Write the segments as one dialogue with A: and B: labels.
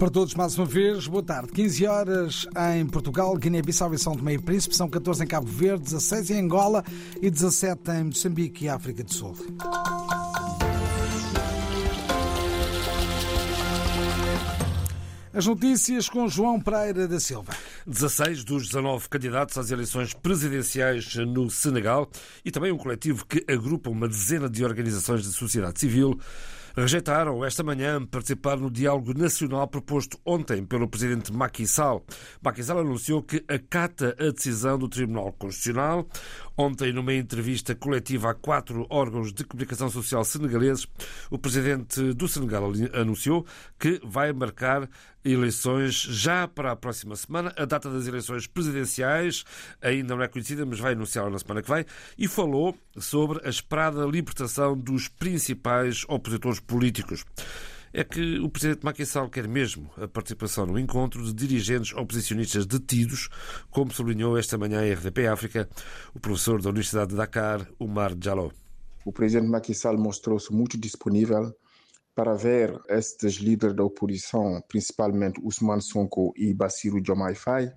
A: Para todos, mais uma vez, boa tarde. 15 horas em Portugal, Guiné-Bissau e São Tomé e Príncipe, são 14 em Cabo Verde, 16 em Angola e 17 em Moçambique e África do Sul. As notícias com João Pereira da Silva.
B: 16 dos 19 candidatos às eleições presidenciais no Senegal e também um coletivo que agrupa uma dezena de organizações de sociedade civil rejeitaram esta manhã participar no diálogo nacional proposto ontem pelo presidente Macky Sall. Macky Sall anunciou que acata a decisão do Tribunal Constitucional. Ontem, numa entrevista coletiva a quatro órgãos de comunicação social senegaleses, o presidente do Senegal anunciou que vai marcar eleições já para a próxima semana. A data das eleições presidenciais ainda não é conhecida, mas vai anunciá-la na semana que vem. E falou sobre a esperada libertação dos principais opositores políticos é que o presidente Macky Sall quer mesmo a participação no encontro de dirigentes oposicionistas detidos, como sublinhou esta manhã a RDP África o professor da Universidade de Dakar, Umar Jallo.
C: O presidente Macky Sall mostrou-se muito disponível para ver estes líderes da oposição, principalmente Usman Sonko e Bassirou Diomaye Faye,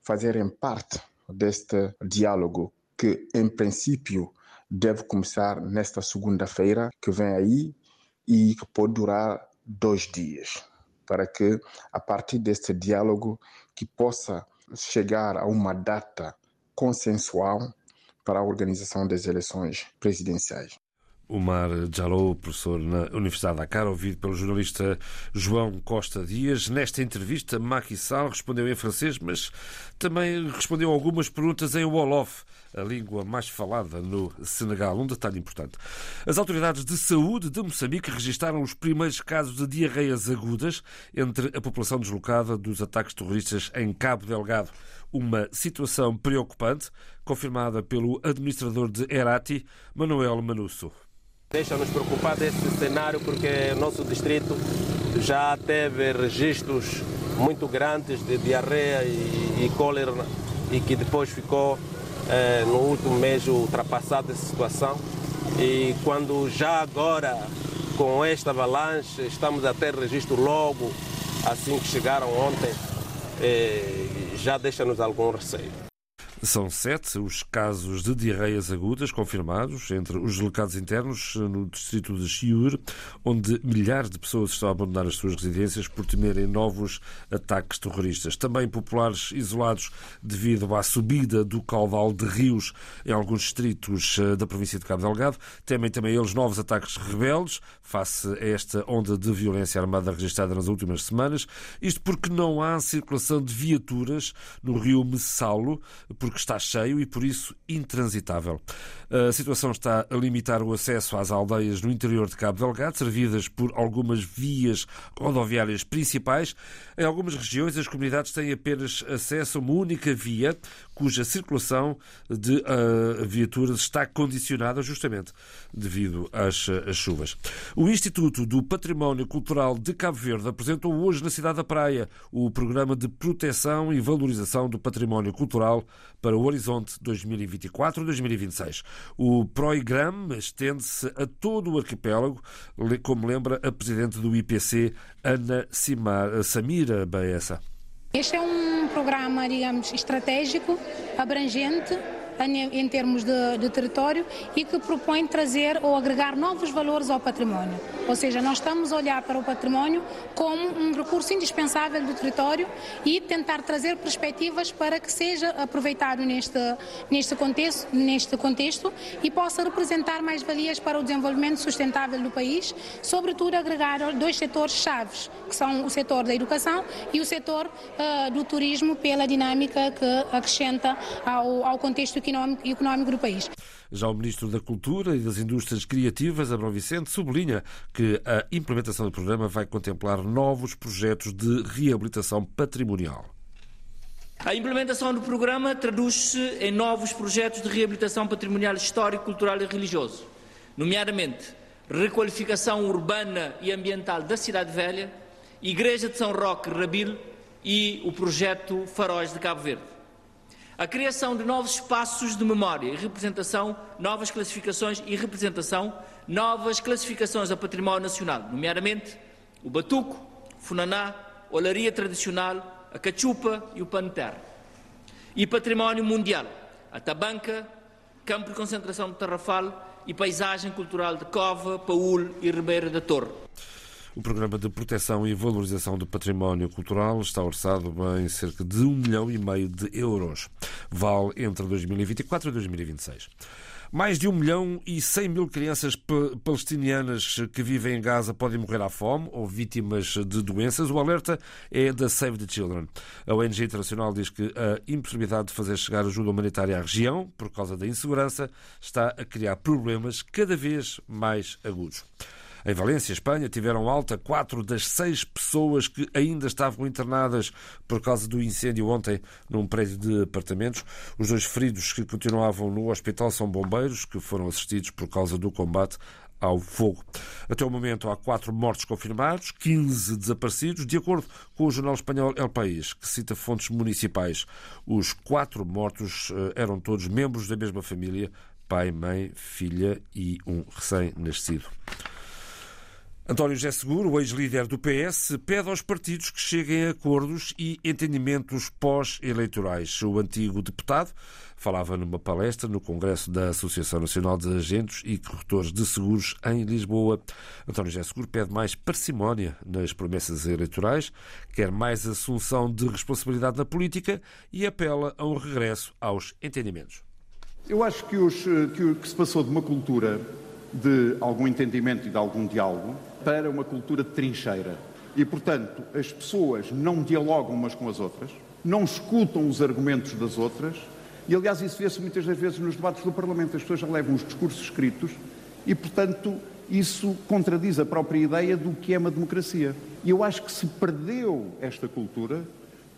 C: fazerem parte deste diálogo que, em princípio, deve começar nesta segunda-feira que vem aí e que pode durar dois dias, para que, a partir deste diálogo, que possa chegar a uma data consensual para a organização das eleições presidenciais.
B: Omar Jalou, professor na Universidade da Dakar, ouvido pelo jornalista João Costa Dias. Nesta entrevista, Macky Sall respondeu em francês, mas também respondeu algumas perguntas em Wolof, a língua mais falada no Senegal. Um detalhe importante. As autoridades de saúde de Moçambique registaram os primeiros casos de diarreias agudas entre a população deslocada dos ataques terroristas em Cabo Delgado. Uma situação preocupante, confirmada pelo administrador de Herati, Manuel Manusso.
D: Deixa-nos preocupar desse cenário porque nosso distrito já teve registros muito grandes de diarreia e, e cólera e que depois ficou eh, no último mês ultrapassada essa situação. E quando já agora, com esta avalanche, estamos a ter registro logo, assim que chegaram ontem, eh, já deixa-nos algum receio.
B: São sete os casos de diarreias agudas confirmados entre os delegados internos no distrito de Chiur, onde milhares de pessoas estão a abandonar as suas residências por temerem novos ataques terroristas. Também populares isolados devido à subida do caudal de rios em alguns distritos eh, da província de Cabo Delgado. Temem também eles novos ataques rebeldes face a esta onda de violência armada registrada nas últimas semanas. Isto porque não há circulação de viaturas no rio Messalo, porque está cheio e, por isso, intransitável. A situação está a limitar o acesso às aldeias no interior de Cabo Delgado, servidas por algumas vias rodoviárias principais. Em algumas regiões, as comunidades têm apenas acesso a uma única via, cuja circulação de uh, viaturas está condicionada justamente devido às, às, chuvas. O Instituto do Património Cultural de Cabo Verde apresentou hoje na cidade da Praia o programa de proteção e valorização do património cultural para o horizonte 2024-2026. O PROIGRAM estende-se a todo o arquipélago, como lembra a presidente do IPC, Ana Simar, Samira Baessa.
E: Este é um programa, digamos, estratégico, abrangente, em termos de, de, território e que propõe trazer ou agregar novos valores ao património. Ou seja, nós estamos a olhar para o património como um recurso indispensável do território e tentar trazer perspectivas para que seja aproveitado neste, neste, contexto, neste contexto e possa representar mais valias para o desenvolvimento sustentável do país, sobretudo agregar dois setores chaves, que são o setor da educação e o setor uh, do turismo pela dinâmica que acrescenta ao, ao contexto que económico, económico do país.
B: Já o Ministro da Cultura e das Indústrias Criativas, Abrão Vicente, sublinha que a implementação do programa vai contemplar novos projetos de reabilitação patrimonial.
F: A implementação do programa traduz-se em novos projetos de reabilitação patrimonial histórico, cultural e religioso, nomeadamente requalificação urbana e ambiental da Cidade Velha, Igreja de São Roque Rabil e o projeto Faróis de Cabo Verde a criação de novos espaços de memória e representação, novas classificações e representação, novas classificações a património nacional, nomeadamente o Batuco, Funaná, olaria tradicional, a cachupa e o pano de terra. E património mundial, a tabanca, campo de concentração de Tarrafal e paisagem cultural de Cova, Paúl e Ribeira da Torre.
B: O Programa de Proteção e Valorização do Património Cultural está orçado em cerca de um milhão e meio de euros. Vale entre 2024 e 2026. Mais de um milhão e cem mil crianças palestinianas que vivem em Gaza podem morrer à fome ou vítimas de doenças. O alerta é da Save the Children. A ONG Internacional diz que a impossibilidade de fazer chegar ajuda humanitária à região, por causa da insegurança, está a criar problemas cada vez mais agudos. Em Valência, Espanha, tiveram alta quatro das seis pessoas que ainda estavam internadas por causa do incêndio ontem num prédio de apartamentos. Os dois feridos que continuavam no hospital são bombeiros que foram assistidos por causa do combate ao fogo. Até o momento há quatro mortos confirmados, 15 desaparecidos, de acordo com o jornal espanhol El País, que cita fontes municipais. Os quatro mortos eh, eram todos membros da mesma família, pai, mãe, filha e um recém-nascido. António José Seguro, ex-líder do PS, pede aos partidos que cheguem a acordos e entendimentos pós-eleitorais. O antigo deputado falava numa palestra no Congresso da Associação Nacional de Agentes e Corretores de Seguros em Lisboa. António José Seguro pede mais parcimónia nas promessas eleitorais, quer mais assunção de responsabilidade na política e apela a um regresso aos entendimentos.
G: Eu acho que, os, que o que se passou de uma cultura de algum entendimento e de algum diálogo para uma cultura de trincheira. E, portanto, as pessoas não dialogam umas com as outras, não escutam os argumentos das outras, e, aliás, isso vê-se muitas das vezes nos debates do Parlamento. As pessoas já levam os discursos escritos e, portanto, isso contradiz a própria ideia do que é uma democracia. E eu acho que se perdeu esta cultura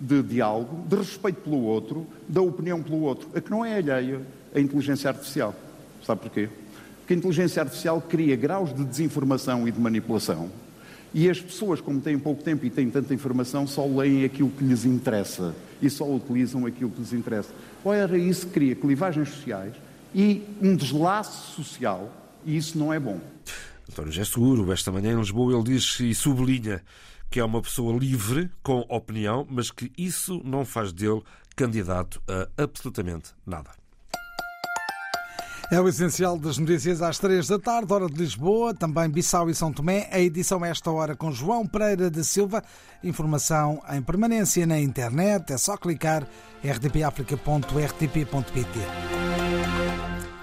G: de diálogo, de respeito pelo outro, da opinião pelo outro, a que não é alheia à inteligência artificial. Sabe porquê? Porque a inteligência artificial cria graus de desinformação e de manipulação. E as pessoas, como têm pouco tempo e têm tanta informação, só leem aquilo que lhes interessa e só utilizam aquilo que lhes interessa. Ora, isso cria clivagens sociais e um deslaço social, e isso não é bom.
B: António José Seguro, esta manhã em Lisboa, ele diz e sublinha que é uma pessoa livre, com opinião, mas que isso não faz dele candidato a absolutamente nada.
A: É o essencial das notícias às três da tarde, hora de Lisboa, também Bissau e São Tomé. A edição é esta hora com João Pereira da Silva. Informação em permanência na internet. É só clicar rtpafrica.rtp.pt.